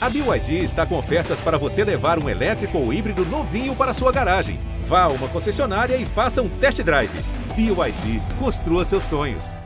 A BYD está com ofertas para você levar um elétrico ou híbrido novinho para sua garagem. Vá a uma concessionária e faça um test drive. BYD, construa seus sonhos.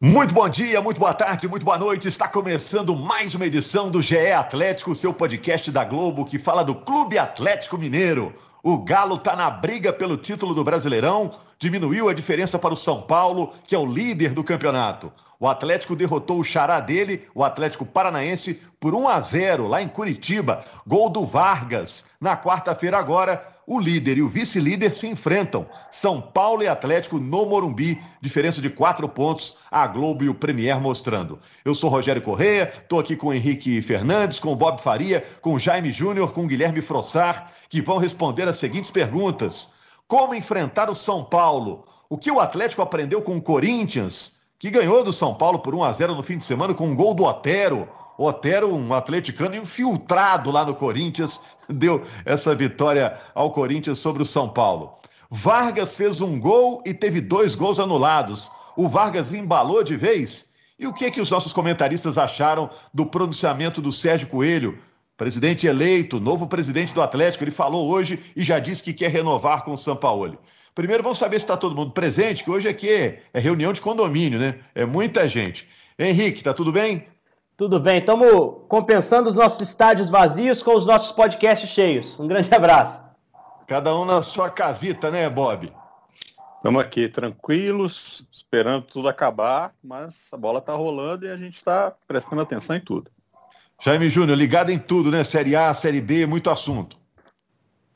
Muito bom dia, muito boa tarde, muito boa noite. Está começando mais uma edição do GE Atlético, seu podcast da Globo que fala do Clube Atlético Mineiro. O Galo está na briga pelo título do Brasileirão, diminuiu a diferença para o São Paulo, que é o líder do campeonato. O Atlético derrotou o xará dele, o Atlético Paranaense, por 1 a 0 lá em Curitiba. Gol do Vargas. Na quarta-feira agora, o líder e o vice-líder se enfrentam. São Paulo e Atlético no Morumbi, diferença de quatro pontos, a Globo e o Premier mostrando. Eu sou Rogério Correia, estou aqui com o Henrique Fernandes, com o Bob Faria, com o Jaime Júnior, com o Guilherme Frossar, que vão responder as seguintes perguntas. Como enfrentar o São Paulo? O que o Atlético aprendeu com o Corinthians? que ganhou do São Paulo por 1 a 0 no fim de semana com um gol do Otero. O Otero, um atleticano infiltrado lá no Corinthians, deu essa vitória ao Corinthians sobre o São Paulo. Vargas fez um gol e teve dois gols anulados. O Vargas embalou de vez. E o que que os nossos comentaristas acharam do pronunciamento do Sérgio Coelho, presidente eleito, novo presidente do Atlético? Ele falou hoje e já disse que quer renovar com o São Paulo. Primeiro vamos saber se está todo mundo presente, que hoje aqui é, é reunião de condomínio, né? É muita gente. Henrique, tá tudo bem? Tudo bem, estamos compensando os nossos estádios vazios com os nossos podcasts cheios. Um grande abraço. Cada um na sua casita, né, Bob? Estamos aqui tranquilos, esperando tudo acabar, mas a bola está rolando e a gente está prestando atenção em tudo. Jaime Júnior, ligado em tudo, né? Série A, Série B, muito assunto.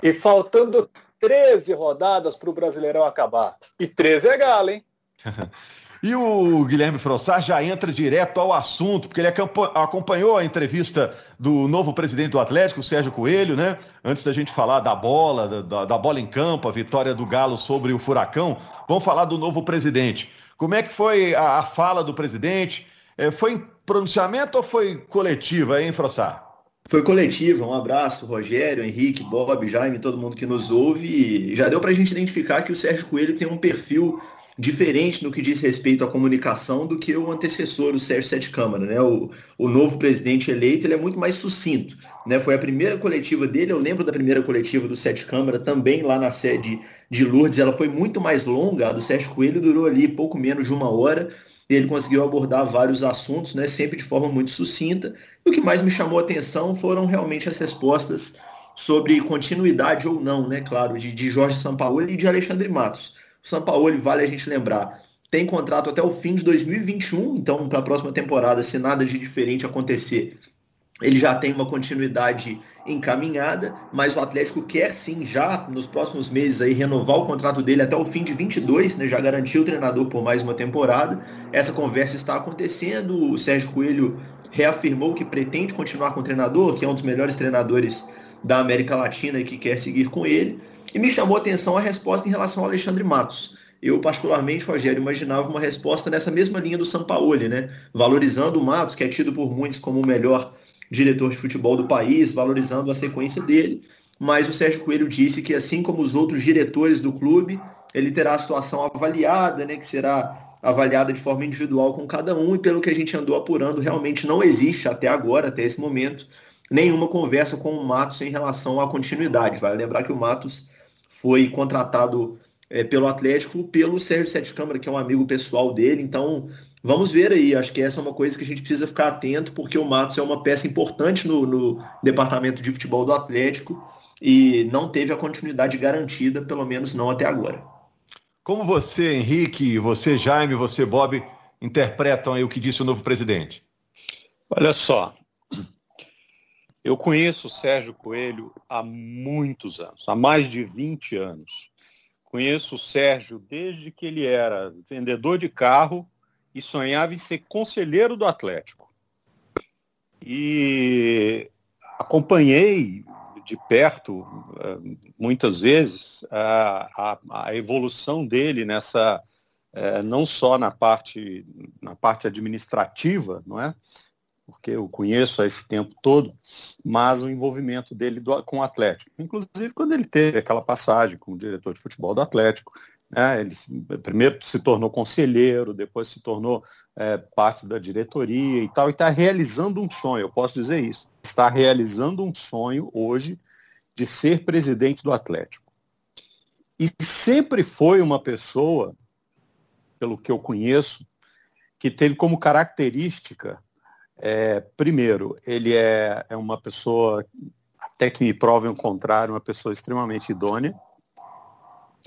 E faltando 13 rodadas para o Brasileirão acabar. E 13 é galo, hein? e o Guilherme Frossar já entra direto ao assunto, porque ele acompanhou a entrevista do novo presidente do Atlético, Sérgio Coelho, né? Antes da gente falar da bola, da, da bola em campo, a vitória do Galo sobre o Furacão, vamos falar do novo presidente. Como é que foi a, a fala do presidente? É, foi em pronunciamento ou foi coletiva, hein, Frossar? Foi coletiva, um abraço, Rogério, Henrique, Bob, Jaime, todo mundo que nos ouve. já deu para a gente identificar que o Sérgio Coelho tem um perfil diferente no que diz respeito à comunicação do que o antecessor, o Sérgio Sete Câmara. Né? O, o novo presidente eleito ele é muito mais sucinto. Né? Foi a primeira coletiva dele, eu lembro da primeira coletiva do Sete Câmara, também lá na sede de Lourdes, ela foi muito mais longa, a do Sérgio Coelho durou ali pouco menos de uma hora, ele conseguiu abordar vários assuntos, né, sempre de forma muito sucinta. E o que mais me chamou a atenção foram realmente as respostas sobre continuidade ou não, né, claro, de, de Jorge Sampaoli e de Alexandre Matos. O Sampaoli, vale a gente lembrar, tem contrato até o fim de 2021, então para a próxima temporada, se nada de diferente acontecer, ele já tem uma continuidade encaminhada, mas o Atlético quer sim já nos próximos meses aí renovar o contrato dele até o fim de 22, né? Já garantiu o treinador por mais uma temporada. Essa conversa está acontecendo. O Sérgio Coelho reafirmou que pretende continuar com o treinador, que é um dos melhores treinadores da América Latina e que quer seguir com ele. E me chamou a atenção a resposta em relação ao Alexandre Matos. Eu, particularmente, Rogério, imaginava uma resposta nessa mesma linha do Sampaoli, né? Valorizando o Matos, que é tido por muitos como o melhor diretor de futebol do país, valorizando a sequência dele. Mas o Sérgio Coelho disse que, assim como os outros diretores do clube, ele terá a situação avaliada, né, que será avaliada de forma individual com cada um, e pelo que a gente andou apurando, realmente não existe até agora, até esse momento, nenhuma conversa com o Matos em relação à continuidade. Vale lembrar que o Matos foi contratado é, pelo Atlético pelo Sérgio Sete Câmara, que é um amigo pessoal dele, então Vamos ver aí, acho que essa é uma coisa que a gente precisa ficar atento, porque o Matos é uma peça importante no, no departamento de futebol do Atlético e não teve a continuidade garantida, pelo menos não até agora. Como você, Henrique, você, Jaime, você, Bob, interpretam aí o que disse o novo presidente? Olha só, eu conheço o Sérgio Coelho há muitos anos, há mais de 20 anos. Conheço o Sérgio desde que ele era vendedor de carro e sonhava em ser conselheiro do Atlético. E acompanhei de perto, eh, muitas vezes, a, a, a evolução dele nessa, eh, não só na parte, na parte administrativa, não é? porque eu conheço há esse tempo todo, mas o envolvimento dele do, com o Atlético. Inclusive quando ele teve aquela passagem como diretor de futebol do Atlético, né? Ele primeiro se tornou conselheiro, depois se tornou é, parte da diretoria e tal, e está realizando um sonho, eu posso dizer isso. está realizando um sonho hoje de ser presidente do Atlético. E sempre foi uma pessoa, pelo que eu conheço, que teve como característica, é, primeiro, ele é, é uma pessoa, até que me provem o contrário, uma pessoa extremamente idônea.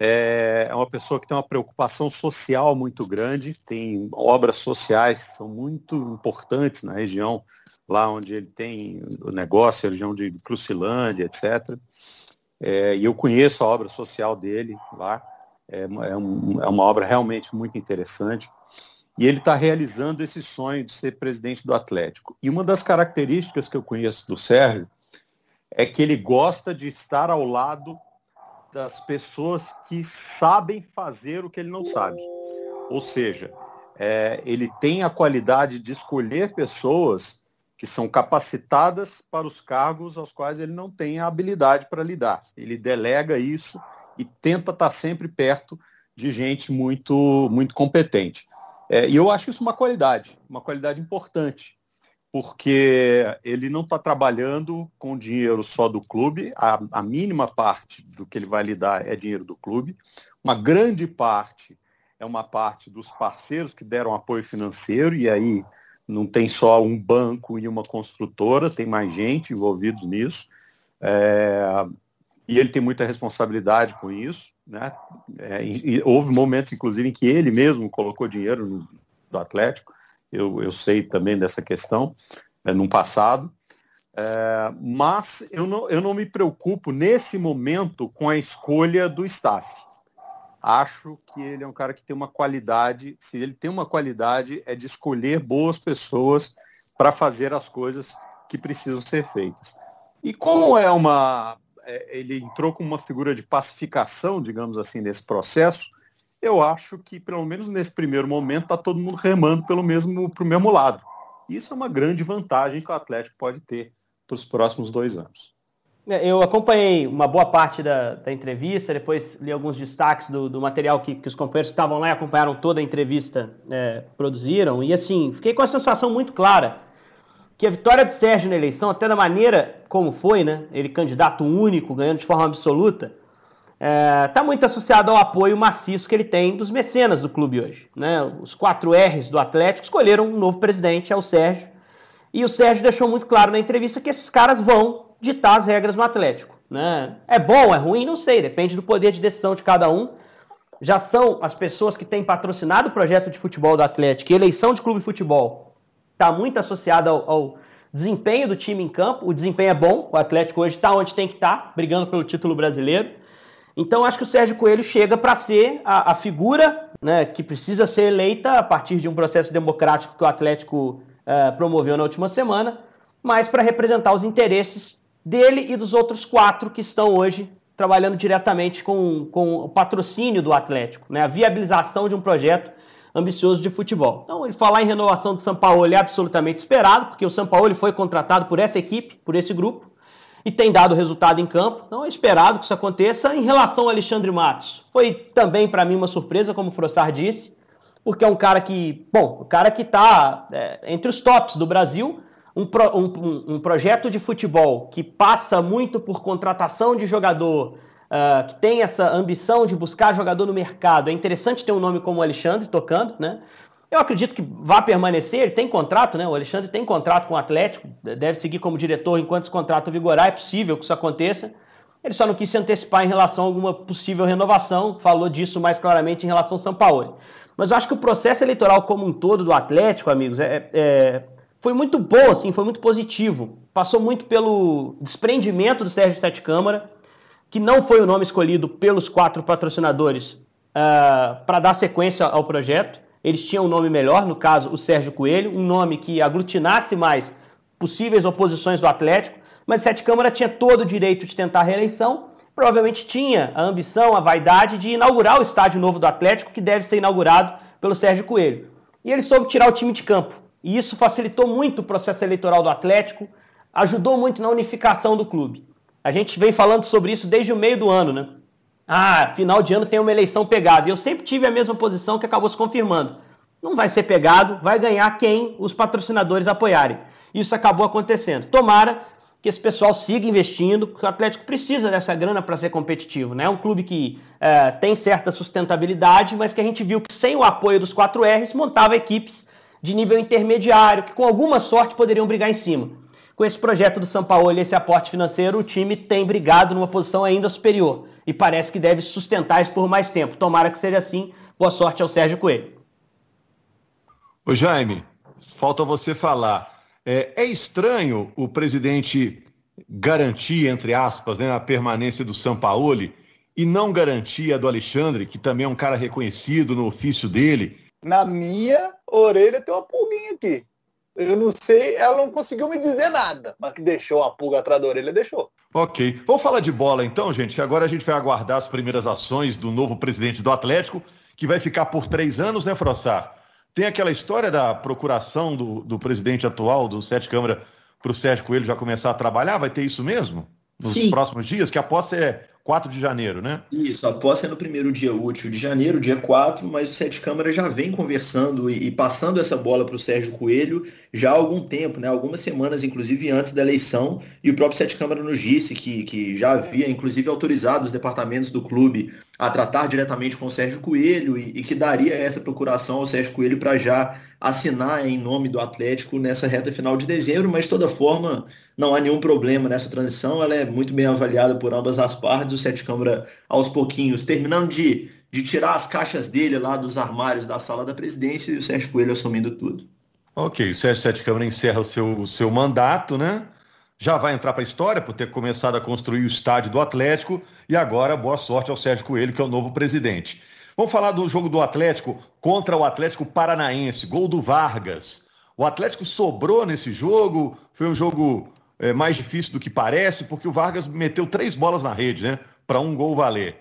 É, é uma pessoa que tem uma preocupação social muito grande, tem obras sociais que são muito importantes na região, lá onde ele tem o negócio, a região de Crucilândia, etc. É, e eu conheço a obra social dele lá, é, é, um, é uma obra realmente muito interessante. E ele está realizando esse sonho de ser presidente do Atlético. E uma das características que eu conheço do Sérgio é que ele gosta de estar ao lado das pessoas que sabem fazer o que ele não sabe. Ou seja, é, ele tem a qualidade de escolher pessoas que são capacitadas para os cargos aos quais ele não tem a habilidade para lidar. Ele delega isso e tenta estar sempre perto de gente muito, muito competente. É, e eu acho isso uma qualidade, uma qualidade importante, porque ele não está trabalhando com dinheiro só do clube, a, a, mínima parte do que ele vai lidar é dinheiro do clube, uma grande parte é uma parte dos parceiros que deram apoio financeiro, e aí não tem só um banco e uma construtora, tem mais gente envolvidos nisso. É, e ele tem muita responsabilidade com isso. Né? É, e, houve momentos, inclusive, em que ele mesmo colocou dinheiro no, do Atlético eu, eu sei também dessa questão, né, no passado. É, mas eu não, eu não me preocupo nesse momento com a escolha do staff. Acho que ele é um cara que tem uma qualidade, se ele tem uma qualidade, é de escolher boas pessoas para fazer as coisas que precisam ser feitas. E como é uma. É, ele entrou com uma figura de pacificação, digamos assim, nesse processo, eu acho que, pelo menos nesse primeiro momento, está todo mundo remando pelo mesmo, para o mesmo lado. Isso é uma grande vantagem que o Atlético pode ter para os próximos dois anos. É, eu acompanhei uma boa parte da, da entrevista, depois li alguns destaques do, do material que, que, os companheiros que estavam lá e acompanharam toda a entrevista é, produziram, e assim, fiquei com a sensação muito clara que a vitória de Sérgio na eleição, até da maneira como foi, né, ele candidato único, ganhando de forma absoluta, está é, tá muito associado ao apoio maciço que ele tem dos mecenas do clube hoje. Né? Os quatro R's do Atlético escolheram um novo presidente, é o Sérgio, e o Sérgio deixou muito claro na entrevista que esses caras vão ditar as regras no Atlético. Né? É bom, é ruim, não sei, depende do poder de decisão de cada um. Já são as pessoas que têm patrocinado o projeto de futebol do Atlético e eleição de clube de futebol está muito associada ao, ao, desempenho do time em campo. O desempenho é bom, o Atlético hoje está onde tem que estar, tá, brigando pelo título brasileiro. Então, acho que o Sérgio Coelho chega para ser a, a figura né, que precisa ser eleita a partir de um processo democrático que o Atlético uh, promoveu na última semana, mas para representar os interesses dele e dos outros quatro que estão hoje trabalhando diretamente com, com o patrocínio do Atlético, né, a viabilização de um projeto ambicioso de futebol. Então, ele falar em renovação do São Paulo é absolutamente esperado, porque o São Paulo foi contratado por essa equipe, por esse grupo, e tem dado resultado em campo. Então é esperado que isso aconteça. Em relação ao Alexandre Matos, foi também para mim uma surpresa, como o disse, porque é um cara que, bom, o cara que está é, entre os tops do Brasil, um, pro, um, um, projeto de futebol que passa muito por contratação de jogador, uh, que tem essa ambição de buscar jogador no mercado. É interessante ter um nome como o Alexandre tocando, né? Eu acredito que vai permanecer, ele tem contrato, né? O Alexandre tem contrato com o Atlético, deve seguir como diretor enquanto esse contrato vigorar, é possível que isso aconteça. Ele só não quis se antecipar em relação a alguma possível renovação, falou disso mais claramente em relação ao São Paulo. Mas eu acho que o processo eleitoral como um todo do Atlético, amigos, é, é, foi muito bom, assim, foi muito positivo. Passou muito pelo desprendimento do Sérgio Sete Câmara, que não foi o nome escolhido pelos quatro patrocinadores uh, para dar sequência ao projeto eles tinham um nome melhor, no caso o Sérgio Coelho, um nome que aglutinasse mais possíveis oposições do Atlético, mas Sete Câmara tinha todo o direito de tentar a reeleição, provavelmente tinha a ambição, a vaidade de inaugurar o estádio novo do Atlético, que deve ser inaugurado pelo Sérgio Coelho. E ele soube tirar o time de campo. E isso facilitou muito o processo eleitoral do Atlético, ajudou muito na unificação do clube. A gente vem falando sobre isso desde o meio do ano, né? Ah, final de ano tem uma eleição pegada. E eu sempre tive a mesma posição que acabou se confirmando. Não vai ser pegado, vai ganhar quem os patrocinadores apoiarem. isso acabou acontecendo. Tomara que esse pessoal siga investindo, porque o Atlético precisa dessa grana para ser competitivo. Né? É um clube que é, tem certa sustentabilidade, mas que a gente viu que sem o apoio dos 4Rs montava equipes de nível intermediário, que com alguma sorte poderiam brigar em cima. Com esse projeto do São Paulo e esse aporte financeiro, o time tem brigado numa posição ainda superior e parece que deve sustentar isso por mais tempo. Tomara que seja assim. Boa sorte ao Sérgio Coelho. Ô Jaime, falta você falar. É, é estranho o presidente garantir, entre aspas, né, a permanência do Sampaoli e não garantir a do Alexandre, que também é um cara reconhecido no ofício dele. Na minha orelha tem uma pulguinha aqui. Eu não sei, ela não conseguiu me dizer nada, mas que deixou a pulga atrás da orelha, deixou. Ok. Vamos falar de bola então, gente, que agora a gente vai aguardar as primeiras ações do novo presidente do Atlético, que vai ficar por três anos, né, Frossar? Tem aquela história da procuração do, do presidente atual do Sete Câmara para o Sérgio Coelho já começar a trabalhar? Vai ter isso mesmo? Nos Sim. próximos dias? Que a posse é 4 de janeiro, né? Isso, a posse é no primeiro dia útil de janeiro, dia 4, mas o Sete Câmara já vem conversando e, e passando essa bola para o Sérgio Coelho já há algum tempo, né? Algumas semanas, inclusive antes da eleição, e o próprio Sete Câmara nos disse que, que já havia, inclusive, autorizado os departamentos do clube a tratar diretamente com o Sérgio Coelho e, e que daria essa procuração ao Sérgio Coelho para já assinar em nome do Atlético nessa reta final de dezembro, mas de toda forma não há nenhum problema nessa transição, ela é muito bem avaliada por ambas as partes, o Sete Câmara aos pouquinhos, terminando de, de tirar as caixas dele lá dos armários da sala da presidência e o Sérgio Coelho assumindo tudo. Ok, o Sérgio Sete Câmara encerra o seu, o seu mandato, né? já vai entrar para a história por ter começado a construir o estádio do Atlético e agora boa sorte ao Sérgio Coelho, que é o novo presidente. Vamos falar do jogo do Atlético contra o Atlético Paranaense, gol do Vargas. O Atlético sobrou nesse jogo, foi um jogo é, mais difícil do que parece, porque o Vargas meteu três bolas na rede, né? Para um gol valer.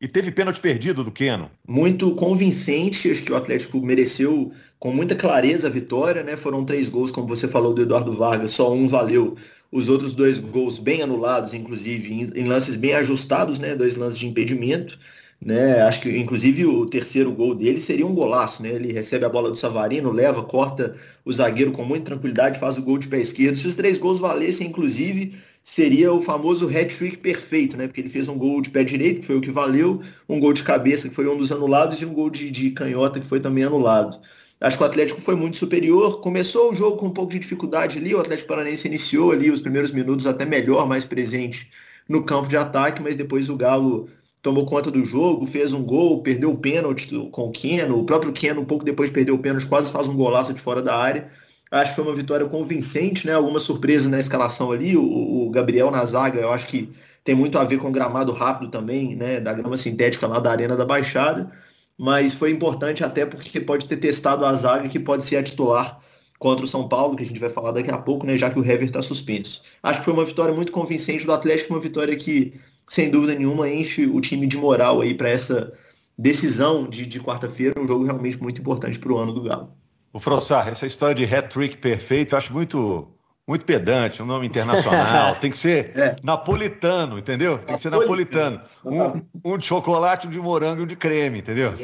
E teve pênalti perdido do Keno. Muito convincente, acho que o Atlético mereceu com muita clareza a vitória, né? Foram três gols, como você falou, do Eduardo Vargas, só um valeu os outros dois gols bem anulados, inclusive, em, lances bem ajustados, né? Dois lances de impedimento. Né? Acho que, inclusive, o terceiro gol dele seria um golaço, né? Ele recebe a bola do Savarino, leva, corta o zagueiro com muita tranquilidade, faz o gol de pé esquerdo. Se os três gols valessem, inclusive, seria o famoso hat-trick perfeito, né? Porque ele fez um gol de pé direito, que foi o que valeu, um gol de cabeça, que foi um dos anulados, e um gol de, de canhota, que foi também anulado. Acho que o Atlético foi muito superior. Começou o jogo com um pouco de dificuldade ali. O Atlético Paranaense iniciou ali os primeiros minutos até melhor, mais presente no campo de ataque, mas depois o Galo tomou conta do jogo, fez um gol, perdeu o pênalti com o Keno. O próprio Keno, um pouco depois, perdeu o pênalti, quase faz um golaço de fora da área. Acho que foi uma vitória convincente, né? Alguma surpresa na escalação ali. O, o Gabriel na zaga, eu acho que tem muito a ver com o gramado rápido também, né? Da grama sintética lá da Arena da Baixada mas foi importante até porque pode ter testado a zaga que pode ser a titular contra o São Paulo, que a gente vai falar daqui a pouco, né, já que o Hever está suspenso. Acho que foi uma vitória muito convincente do Atlético, uma vitória que, sem dúvida nenhuma, enche o time de moral aí para essa decisão de, de quarta-feira, um jogo realmente muito importante para o ano do Galo. O Frossar, essa história de hat-trick perfeito, eu acho muito muito pedante, um nome internacional. Tem que ser é. napolitano, entendeu? Tem que ser napolitano. Um, um, de chocolate, um de morango e um de creme, entendeu?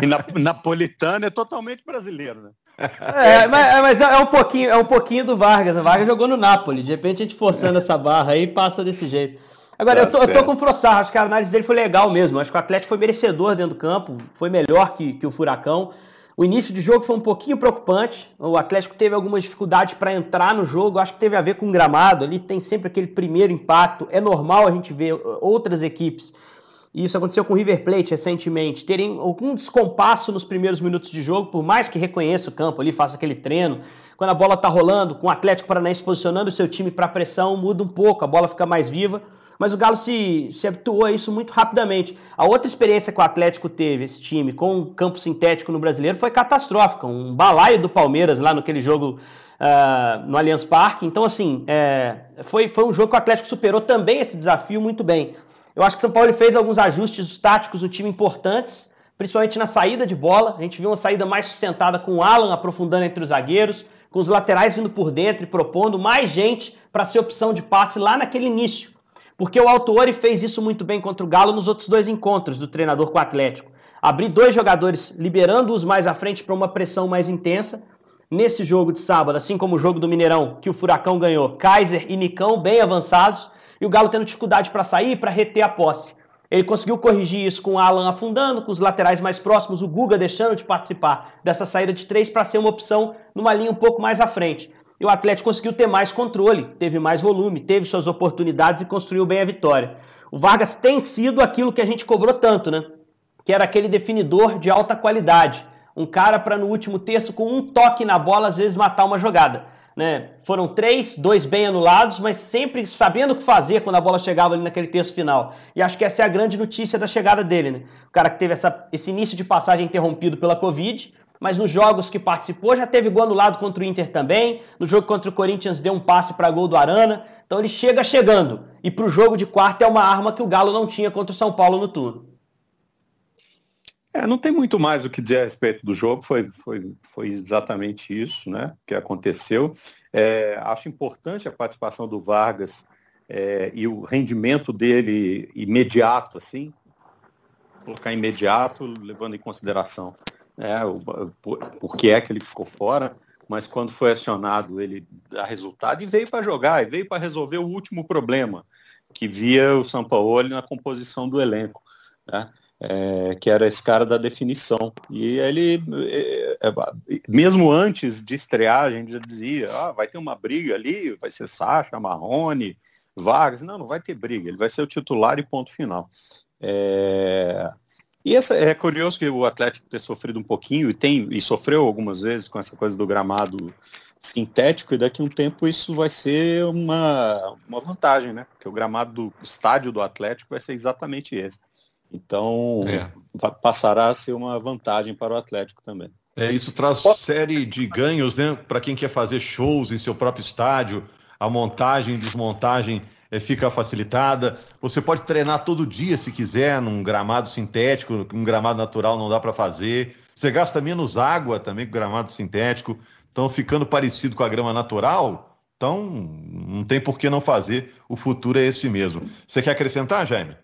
e na, napolitano é totalmente brasileiro, né? É, mas, é, mas, é um pouquinho, é um pouquinho do Vargas. O Vargas jogou no Napoli. De repente a gente forçando essa barra aí passa desse jeito. Agora, tá eu, tô, eu, tô, com o Frossar, acho que a análise dele foi legal mesmo. Acho que o Atlético foi merecedor dentro do campo, foi melhor que, que o Furacão. O início de jogo foi um pouquinho preocupante. O Atlético teve algumas dificuldades para entrar no jogo. Acho que teve a ver com o gramado. Ali tem sempre aquele primeiro impacto. É normal a gente ver outras equipes. E isso aconteceu com o River Plate recentemente. Terem algum descompasso nos primeiros minutos de jogo, por mais que reconheça o campo ali, faça aquele treino. Quando a bola está rolando, com o Atlético Paranaense posicionando o seu time para pressão, muda um pouco, a bola fica mais viva mas o Galo se, se habituou a isso muito rapidamente. A outra experiência que o Atlético teve, esse time, com um campo sintético no brasileiro, foi catastrófica. Um balaio do Palmeiras lá naquele jogo uh, no Allianz Parque. Então, assim, é, foi, foi um jogo que o Atlético superou também esse desafio muito bem. Eu acho que o São Paulo fez alguns ajustes táticos do time importantes, principalmente na saída de bola. A gente viu uma saída mais sustentada com o Alan aprofundando entre os zagueiros, com os laterais vindo por dentro e propondo mais gente para ser opção de passe lá naquele início. Porque o Autuori fez isso muito bem contra o Galo nos outros dois encontros do treinador com o Atlético. Abrir dois jogadores, liberando-os mais à frente para uma pressão mais intensa, nesse jogo de sábado, assim como o jogo do Mineirão, que o Furacão ganhou, Kaiser e Nicão bem avançados, e o Galo tendo dificuldade para sair, para reter a posse. Ele conseguiu corrigir isso com o Alan afundando, com os laterais mais próximos, o Guga deixando de participar dessa saída de três para ser uma opção numa linha um pouco mais à frente. E o Atlético conseguiu ter mais controle, teve mais volume, teve suas oportunidades e construiu bem a vitória. O Vargas tem sido aquilo que a gente cobrou tanto, né? Que era aquele definidor de alta qualidade. Um cara para no último terço, com um toque na bola, às vezes matar uma jogada. Né? Foram três, dois bem anulados, mas sempre sabendo o que fazer quando a bola chegava ali naquele terço final. E acho que essa é a grande notícia da chegada dele. Né? O cara que teve essa, esse início de passagem interrompido pela Covid, mas nos jogos que participou já teve gol anulado contra o Inter também. No jogo contra o Corinthians deu um passe para gol do Arana. Então ele chega chegando. E para o jogo de quarta é uma arma que o Galo não tinha contra o São Paulo no turno. É, não tem muito mais o que dizer a respeito do jogo, foi, foi, foi exatamente isso né, que aconteceu. É, acho importante a participação do Vargas é, e o rendimento dele imediato, assim, colocar imediato, levando em consideração é, o, por, por que é que ele ficou fora mas quando foi acionado ele dá resultado e veio para jogar, e veio para resolver o último problema que via o São Paulo na composição do elenco, né? É, que era esse cara da definição. E ele, é, é, mesmo antes de estrear, a gente já dizia, ah, vai ter uma briga ali, vai ser Sacha, Marrone, Vargas. Não, não vai ter briga, ele vai ser o titular e ponto final. É, e essa, é curioso que o Atlético ter sofrido um pouquinho e tem e sofreu algumas vezes com essa coisa do gramado sintético e daqui a um tempo isso vai ser uma, uma vantagem, né? Porque o gramado do estádio do Atlético vai ser exatamente esse. Então é. passará a ser uma vantagem para o Atlético também. É, isso traz série de ganhos, né? Para quem quer fazer shows em seu próprio estádio, a montagem, desmontagem é, fica facilitada. Você pode treinar todo dia se quiser, num gramado sintético, um gramado natural não dá para fazer. Você gasta menos água também com gramado sintético. Então, ficando parecido com a grama natural, então não tem por que não fazer. O futuro é esse mesmo. Você quer acrescentar, Jaime?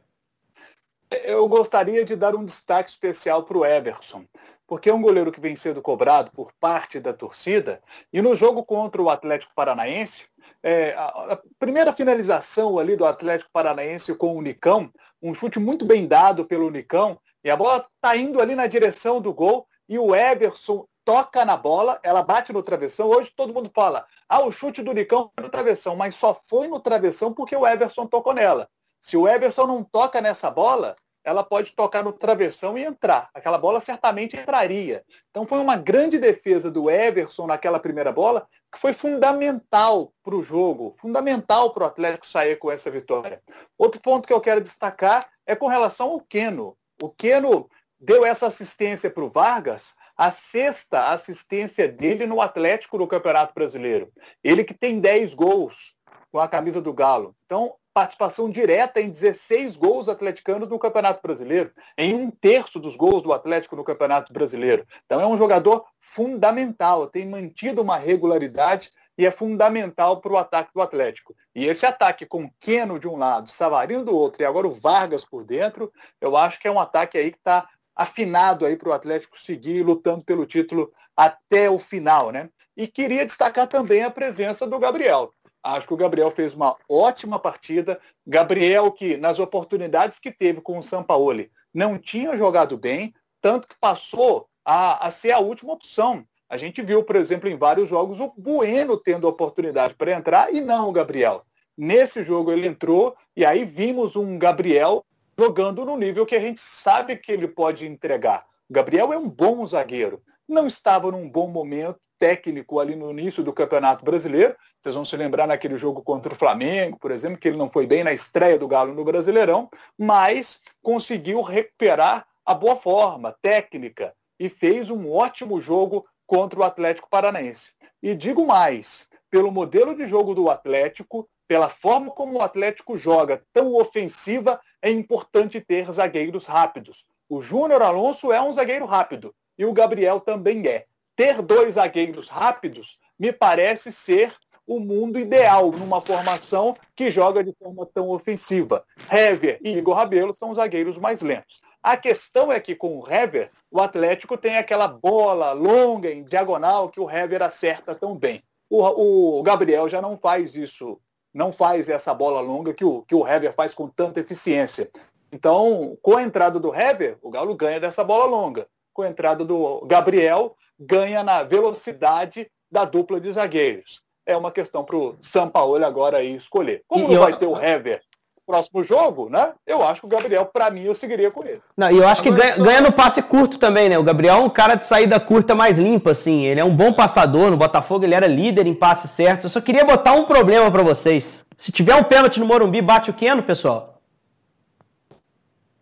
Eu gostaria de dar um destaque especial para o Everson, porque é um goleiro que vem sendo cobrado por parte da torcida, e no jogo contra o Atlético Paranaense, é, a, primeira finalização ali do Atlético Paranaense com o Nicão, um chute muito bem dado pelo Nicão, e a bola está indo ali na direção do gol, e o Everson toca na bola, ela bate no travessão. Hoje todo mundo fala, ah, o chute do Nicão foi no travessão, mas só foi no travessão porque o Everson tocou nela. Se o Everson não toca nessa bola, ela pode tocar no travessão e entrar. Aquela bola certamente entraria. Então foi uma grande defesa do Everson naquela primeira bola, que foi fundamental para o jogo, fundamental para o Atlético sair com essa vitória. Outro ponto que eu quero destacar é com relação ao Queno. O Queno deu essa assistência para o Vargas, a sexta assistência dele no Atlético no Campeonato Brasileiro. Ele que tem 10 gols com a camisa do Galo. Então, participação direta em 16 gols atleticanos no Campeonato Brasileiro, em um terço dos gols do Atlético no Campeonato Brasileiro. Então é um jogador fundamental, tem mantido uma regularidade e é fundamental para o ataque do Atlético. E esse ataque com Keno de um lado, Savarino do outro e agora o Vargas por dentro, eu acho que é um ataque aí que está afinado aí para o Atlético seguir lutando pelo título até o final, né? E queria destacar também a presença do Gabriel. Acho que o Gabriel fez uma ótima partida. Gabriel, que nas oportunidades que teve com o Sampaoli, não tinha jogado bem, tanto que passou a, a ser a última opção. A gente viu, por exemplo, em vários jogos, o Bueno tendo oportunidade para entrar e não o Gabriel. Nesse jogo ele entrou e aí vimos um Gabriel jogando no nível que a gente sabe que ele pode entregar. O Gabriel é um bom zagueiro. Não estava num bom momento, técnico ali no início do Campeonato Brasileiro. Vocês vão se lembrar naquele jogo contra o Flamengo, por exemplo, que ele não foi bem na estreia do Galo no Brasileirão, mas conseguiu recuperar a boa forma técnica e fez um ótimo jogo contra o Atlético Paranaense. E digo mais, pelo modelo de jogo do Atlético, pela forma como o Atlético joga tão ofensiva, é importante ter zagueiros rápidos. O Júnior Alonso é um zagueiro rápido e o Gabriel também é ter dois zagueiros rápidos me parece ser o mundo ideal numa formação que joga de forma tão ofensiva. Hever e Igor Rabelo são os zagueiros mais lentos. A questão é que com o Hever, o Atlético tem aquela bola longa em diagonal que o Hever acerta tão bem. O, o Gabriel já não faz isso, não faz essa bola longa que o, que o Hever faz com tanta eficiência. Então, com a entrada do Hever, o Galo ganha dessa bola longa. Com a entrada do Gabriel, ganha na velocidade da dupla de zagueiros. É uma questão para o Sampaoli agora aí escolher. Como e não eu... vai ter o Hever próximo jogo, né? Eu acho que o Gabriel, para mim, eu seguiria com ele. Não, e eu acho que ganha, só... ganha, no passe curto também, né? O Gabriel é um cara de saída curta mais limpa, assim. Ele é um bom passador. No Botafogo ele era líder em passes certos. Eu só queria botar um problema para vocês. Se tiver um pênalti no Morumbi, bate o Keno, pessoal?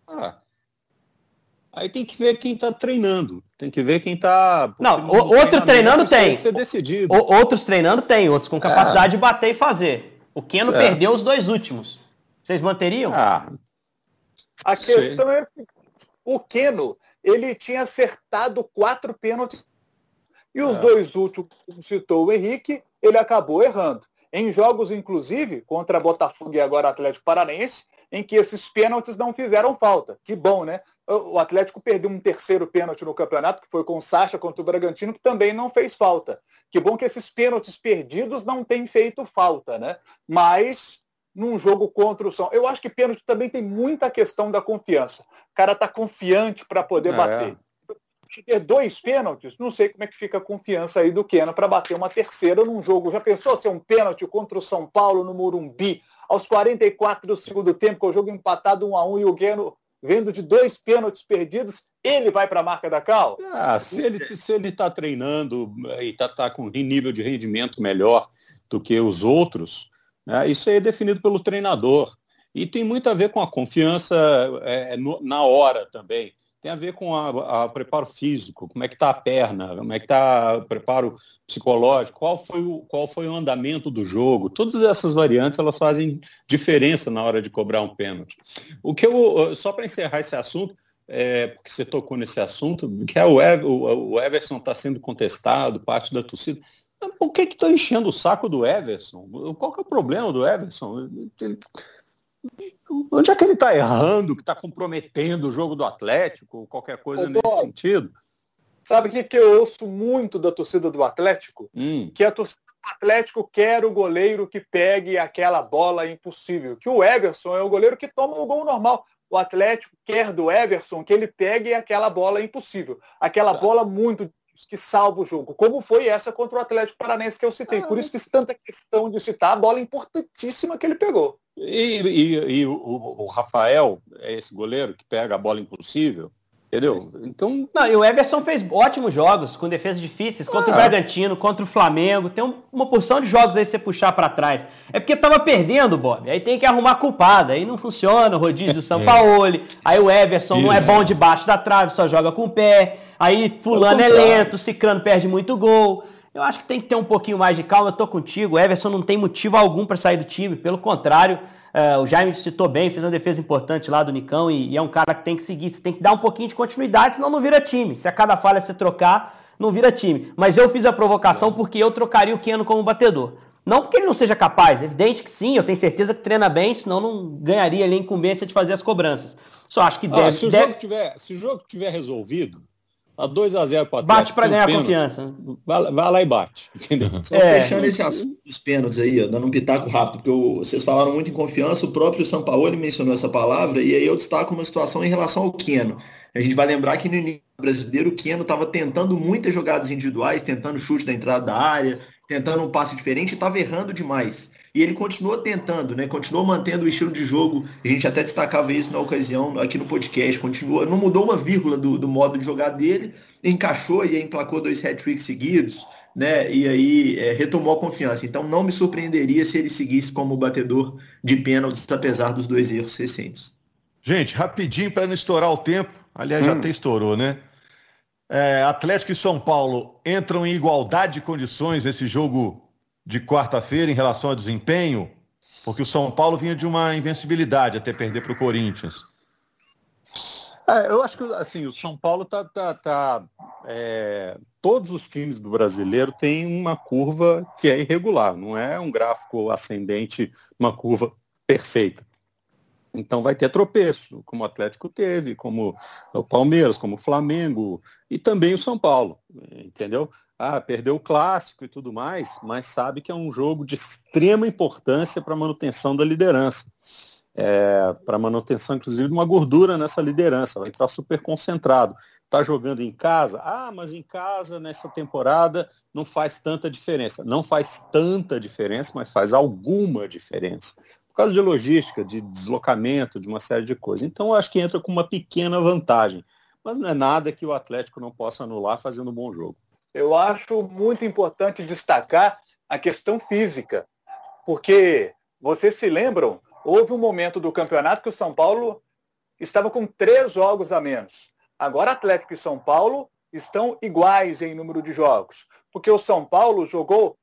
Ah, Aí tem que ver quem está treinando. Tem que ver quem está. Não, outro treinando tem. Ser decidido. O, outros treinando tem, outros com capacidade é. de bater e fazer. O Keno é. perdeu os dois últimos. Vocês manteriam? Ah. A questão é que o Keno, ele tinha acertado quatro pênaltis. E os é. dois últimos, como citou o Henrique, ele acabou errando. Em jogos, inclusive, contra Botafogo e agora Atlético Paranaense, em que esses pênaltis não fizeram falta. Que bom, né? O Atlético perdeu um terceiro pênalti no campeonato, que foi com o Sacha contra o Bragantino, que também não fez falta. Que bom que esses pênaltis perdidos não têm feito falta, né? Mas num jogo contra o São. Eu acho que pênalti também tem muita questão da confiança. O cara tá confiante para poder é. bater ter dois pênaltis, não sei como é que fica a confiança aí do Keno para bater uma terceira num jogo. Já pensou ser um pênalti contra o São Paulo no Morumbi, aos 44 do segundo tempo, com o jogo empatado 1 a 1 e o Keno vendo de dois pênaltis perdidos, ele vai para a marca da Cal? Ah, se ele se ele está treinando e está tá com nível de rendimento melhor do que os outros, né, isso aí é definido pelo treinador. E tem muito a ver com a confiança é, no, na hora também tem a ver com o preparo físico, como é que está a perna, como é que está o preparo psicológico, qual foi, o, qual foi o andamento do jogo. Todas essas variantes elas fazem diferença na hora de cobrar um pênalti. O que eu, só para encerrar esse assunto, é, porque você tocou nesse assunto, que é o, Ever, o Everson está sendo contestado, parte da torcida. Por que que enchendo o saco do Everson? Qual que é o problema do Everson? Onde é que ele está errando, que está comprometendo o jogo do Atlético, qualquer coisa Ô, nesse sentido? Sabe o que, que eu ouço muito da torcida do Atlético? Hum. Que a torcida do Atlético quer o goleiro que pegue aquela bola impossível. Que o Everson é o goleiro que toma o gol normal. O Atlético quer do Everson que ele pegue aquela bola impossível. Aquela tá. bola muito que salva o jogo, como foi essa contra o Atlético Paranense que eu citei. Ah, Por isso fiz tanta questão de citar a bola importantíssima que ele pegou. E, e, e o, o, Rafael é esse goleiro que pega a bola impossível, entendeu? Então. Não, e o Everson fez ótimos jogos com defesas difíceis contra ah. o Bragantino, contra o Flamengo. Tem uma porção de jogos aí você puxar para trás. É porque tava perdendo, Bob. Aí tem que arrumar culpada. Aí não funciona o rodízio do São é. Paulo. Aí o Everson Isso. não é bom debaixo da trave, só joga com o pé. Aí fulano é lento, Cicrano perde muito gol. Eu acho que tem que ter um pouquinho mais de calma. Eu tô contigo. O Everson não tem motivo algum para sair do time. Pelo contrário, uh, o Jaime citou bem, fez uma defesa importante lá do Nicão e, e, é um cara que tem que seguir. Você tem que dar um pouquinho de continuidade, senão não vira time. Se a cada falha você trocar, não vira time. Mas eu fiz a provocação porque eu trocaria o Keno como batedor. Não porque ele não seja capaz, é evidente que sim, eu tenho certeza que treina bem, senão não ganharia ali a incumbência de fazer as cobranças. Só acho que ah, deve. Se o, deve... Jogo tiver, se o jogo tiver resolvido, a 2 a 0 para Bate para ganhar pênalti, confiança. Vai, vai, lá e bate. Entendeu? Só é. fechando esse assunto dos pênaltis aí, ó, dando um pitaco rápido, porque eu, vocês falaram muito em confiança, o próprio São Paulo mencionou essa palavra, e aí eu destaco uma situação em relação ao Keno. A gente vai lembrar que no início brasileiro o Keno estava tentando muitas jogadas individuais, tentando chute da entrada da área, tentando um passe diferente e estava errando demais. E ele continuou tentando, né? Continuou mantendo o estilo de jogo. A gente até destacava isso na ocasião aqui no podcast. Continua, não mudou uma vírgula do, do modo de jogar dele, encaixou e emplacou dois hat-tricks seguidos, né? E aí é, retomou a confiança. Então não me surpreenderia se ele seguisse como batedor de pênaltis, apesar dos dois erros recentes. Gente, rapidinho para não estourar o tempo. Aliás, hum. já até estourou, né? É, Atlético e São Paulo entram em igualdade de condições nesse jogo de quarta-feira em relação ao desempenho? Porque o São Paulo vinha de uma invencibilidade até perder para o Corinthians. É, eu acho que assim, o São Paulo tá, tá, tá é, todos os times do brasileiro têm uma curva que é irregular, não é um gráfico ascendente, uma curva perfeita. Então vai ter tropeço, como o Atlético teve, como o Palmeiras, como o Flamengo e também o São Paulo, entendeu? Ah, perdeu o clássico e tudo mais, mas sabe que é um jogo de extrema importância para a manutenção da liderança. É, para manutenção, inclusive, de uma gordura nessa liderança. Vai entrar super concentrado. Está jogando em casa? Ah, mas em casa, nessa temporada, não faz tanta diferença. Não faz tanta diferença, mas faz alguma diferença por causa de logística, de deslocamento, de uma série de coisas. Então, eu acho que entra com uma pequena vantagem. Mas não é nada que o Atlético não possa anular fazendo um bom jogo. Eu acho muito importante destacar a questão física, porque vocês se lembram, houve um momento do campeonato que o São Paulo estava com três jogos a menos. Agora Atlético e São Paulo estão iguais em número de jogos, porque o São Paulo jogou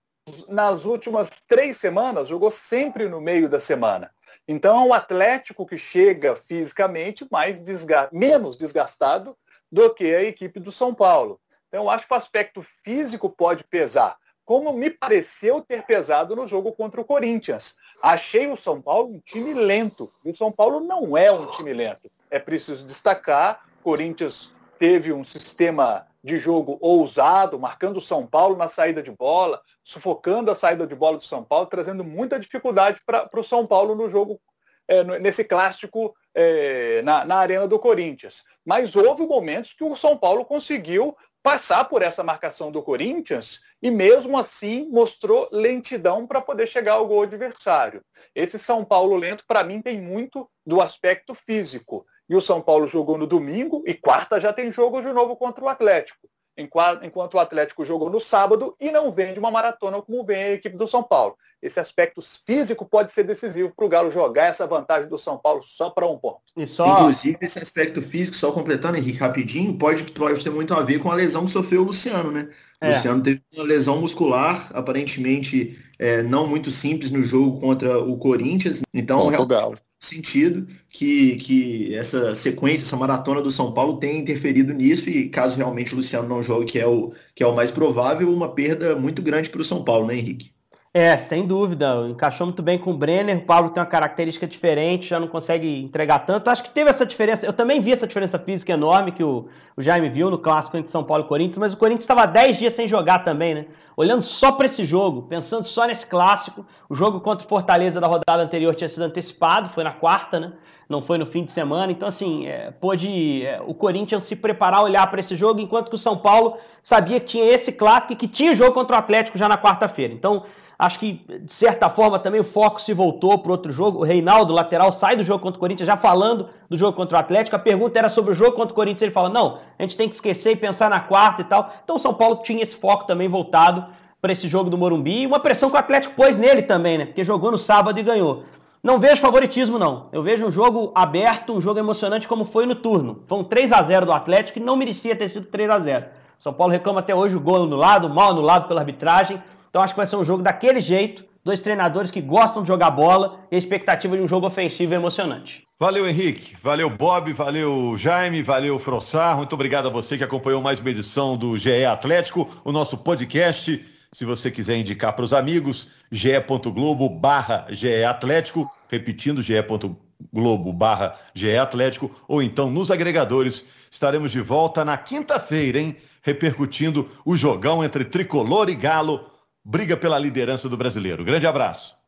nas últimas três semanas, jogou sempre no meio da semana. Então é um Atlético que chega fisicamente mais desga menos desgastado do que a equipe do São Paulo. Então acho que o aspecto físico pode pesar, como me pareceu ter pesado no jogo contra o Corinthians. Achei o São Paulo um time lento. E o São Paulo não é um time lento. É preciso destacar, Corinthians teve um sistema de jogo ousado, marcando o São Paulo na saída de bola, sufocando a saída de bola do São Paulo, trazendo muita dificuldade para o São Paulo no jogo, é, nesse clássico é, na, na Arena do Corinthians. Mas houve momentos que o São Paulo conseguiu passar por essa marcação do Corinthians e mesmo assim mostrou lentidão para poder chegar ao gol adversário. Esse São Paulo lento, para mim, tem muito do aspecto físico. E o São Paulo jogou no domingo e quarta já tem jogo de novo contra o Atlético. Enquanto o Atlético jogou no sábado e não vem de uma maratona como vem a equipe do São Paulo. Esse aspecto físico pode ser decisivo para o Galo jogar essa vantagem do São Paulo só para um ponto. Só... Inclusive, esse aspecto físico, só completando, Henrique, rapidinho, pode, pode ter muito a ver com a lesão que sofreu o Luciano, né? É. O Luciano teve uma lesão muscular, aparentemente é, não muito simples no jogo contra o Corinthians. Então, realmente sentido que, que essa sequência, essa maratona do São Paulo tenha interferido nisso e caso realmente o Luciano não jogue, que é o, que é o mais provável, uma perda muito grande para o São Paulo, né, Henrique? É, sem dúvida. Encaixou muito bem com o Brenner. O Pablo tem uma característica diferente, já não consegue entregar tanto. Acho que teve essa diferença. Eu também vi essa diferença física enorme que o, o Jaime viu no clássico entre São Paulo e Corinthians, mas o Corinthians estava 10 dias sem jogar também, né? Olhando só para esse jogo, pensando só nesse clássico. O jogo contra o Fortaleza da rodada anterior tinha sido antecipado, foi na quarta, né? Não foi no fim de semana. Então, assim, é, pôde é, o Corinthians se preparar, olhar para esse jogo, enquanto que o São Paulo sabia que tinha esse clássico e que tinha jogo contra o Atlético já na quarta-feira. Então, Acho que, de certa forma, também o foco se voltou para outro jogo. O Reinaldo, lateral, sai do jogo contra o Corinthians já falando do jogo contra o Atlético. A pergunta era sobre o jogo contra o Corinthians. Ele fala: não, a gente tem que esquecer e pensar na quarta e tal. Então o São Paulo tinha esse foco também voltado para esse jogo do Morumbi. E uma pressão que o Atlético pôs nele também, né? Porque jogou no sábado e ganhou. Não vejo favoritismo, não. Eu vejo um jogo aberto, um jogo emocionante como foi no turno. Foi um 3 a 0 do Atlético e não merecia ter sido 3 a 0 São Paulo reclama até hoje o gol anulado, mal anulado pela arbitragem. Então acho que vai ser um jogo daquele jeito dois treinadores que gostam de jogar bola e a expectativa de um jogo ofensivo e emocionante. Valeu, Henrique. Valeu, Bob. Valeu, Jaime. Valeu, Frossar. Muito obrigado a você que acompanhou mais uma edição do GE Atlético, o nosso podcast. Se você quiser indicar para os amigos, ge.globo barra Atlético, repetindo, ge.globo barra Atlético, ou então nos agregadores. Estaremos de volta na quinta-feira, hein? Repercutindo o jogão entre Tricolor e Galo briga pela liderança do brasileiro. Grande abraço.